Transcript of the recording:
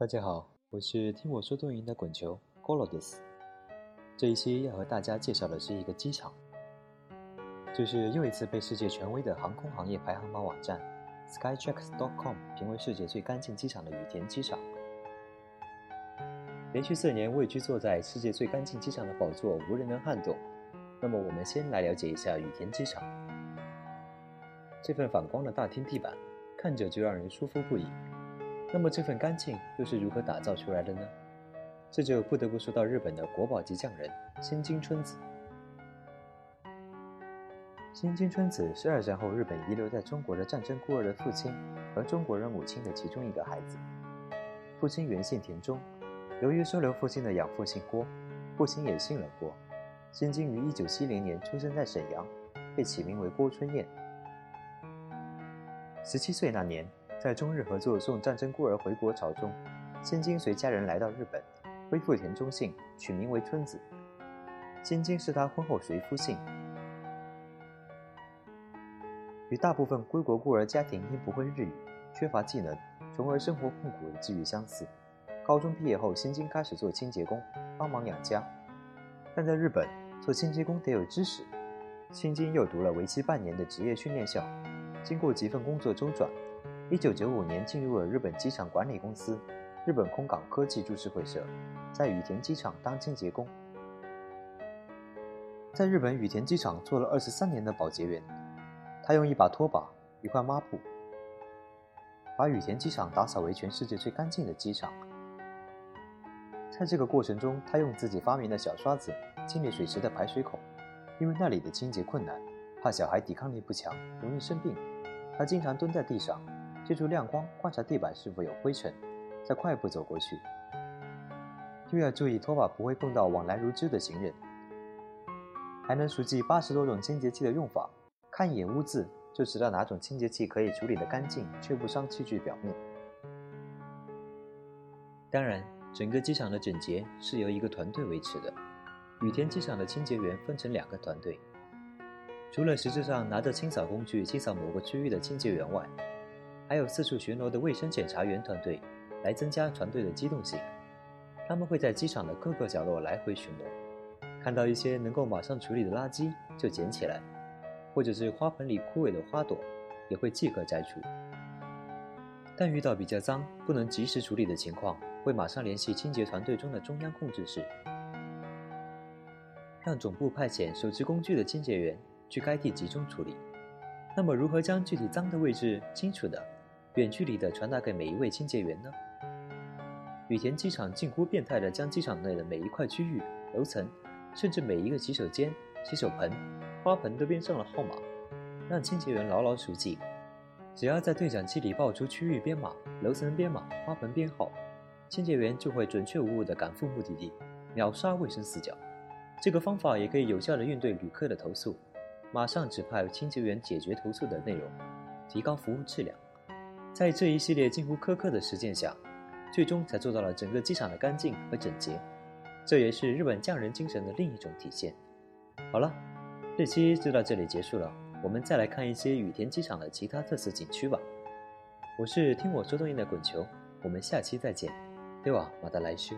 大家好，我是听我说动音的滚球 Golodis。这一期要和大家介绍的是一个机场，就是又一次被世界权威的航空行业排行榜网站 Skytrax.com 评为世界最干净机场的羽田机场。连续四年位居坐在世界最干净机场的宝座，无人能撼动。那么，我们先来了解一下羽田机场。这份反光的大厅地板，看着就让人舒服不已。那么这份干净又是如何打造出来的呢？这就不得不说到日本的国宝级匠人新津春子。新津春子是二战后日本遗留在中国的战争孤儿的父亲和中国人母亲的其中一个孩子。父亲原姓田中，由于收留父亲的养父姓郭，父亲也姓了郭。新津于一九七零年出生在沈阳，被起名为郭春燕。十七岁那年。在中日合作送战争孤儿回国潮中，新津随家人来到日本，恢复田中姓，取名为春子。新津是他婚后随夫姓。与大部分归国孤儿家庭因不会日语、缺乏技能，从而生活困苦的际遇相似。高中毕业后，新津开始做清洁工，帮忙养家。但在日本，做清洁工得有知识。新津又读了为期半年的职业训练校，经过几份工作周转。一九九五年进入了日本机场管理公司日本空港科技株式会社，在羽田机场当清洁工。在日本羽田机场做了二十三年的保洁员，他用一把拖把、一块抹布，把羽田机场打扫为全世界最干净的机场。在这个过程中，他用自己发明的小刷子清理水池的排水孔，因为那里的清洁困难，怕小孩抵抗力不强，容易生病，他经常蹲在地上。借助亮光观察地板是否有灰尘，再快步走过去。又要注意拖把不会碰到往来如织的行人，还能熟记八十多种清洁剂的用法，看一眼污渍就知道哪种清洁剂可以处理得干净却不伤器具表面。当然，整个机场的整洁是由一个团队维持的。羽田机场的清洁员分成两个团队，除了实质上拿着清扫工具清扫某个区域的清洁员外，还有四处巡逻的卫生检查员团队，来增加团队的机动性。他们会在机场的各个角落来回巡逻，看到一些能够马上处理的垃圾就捡起来，或者是花盆里枯萎的花朵，也会即刻摘除。但遇到比较脏、不能及时处理的情况，会马上联系清洁团队中的中央控制室，让总部派遣手持工具的清洁员去该地集中处理。那么，如何将具体脏的位置清楚的？远距离的传达给每一位清洁员呢？羽田机场近乎变态的将机场内的每一块区域、楼层，甚至每一个洗手间、洗手盆、花盆都编上了号码，让清洁员牢牢熟记。只要在对讲机里报出区域编码、楼层编码、花盆编号，清洁员就会准确无误地赶赴目的地，秒杀卫生死角。这个方法也可以有效地应对旅客的投诉，马上指派清洁员解决投诉的内容，提高服务质量。在这一系列近乎苛刻的实践下，最终才做到了整个机场的干净和整洁。这也是日本匠人精神的另一种体现。好了，这期就到这里结束了。我们再来看一些羽田机场的其他特色景区吧。我是听我说动音的滚球，我们下期再见。对吧，马达来修。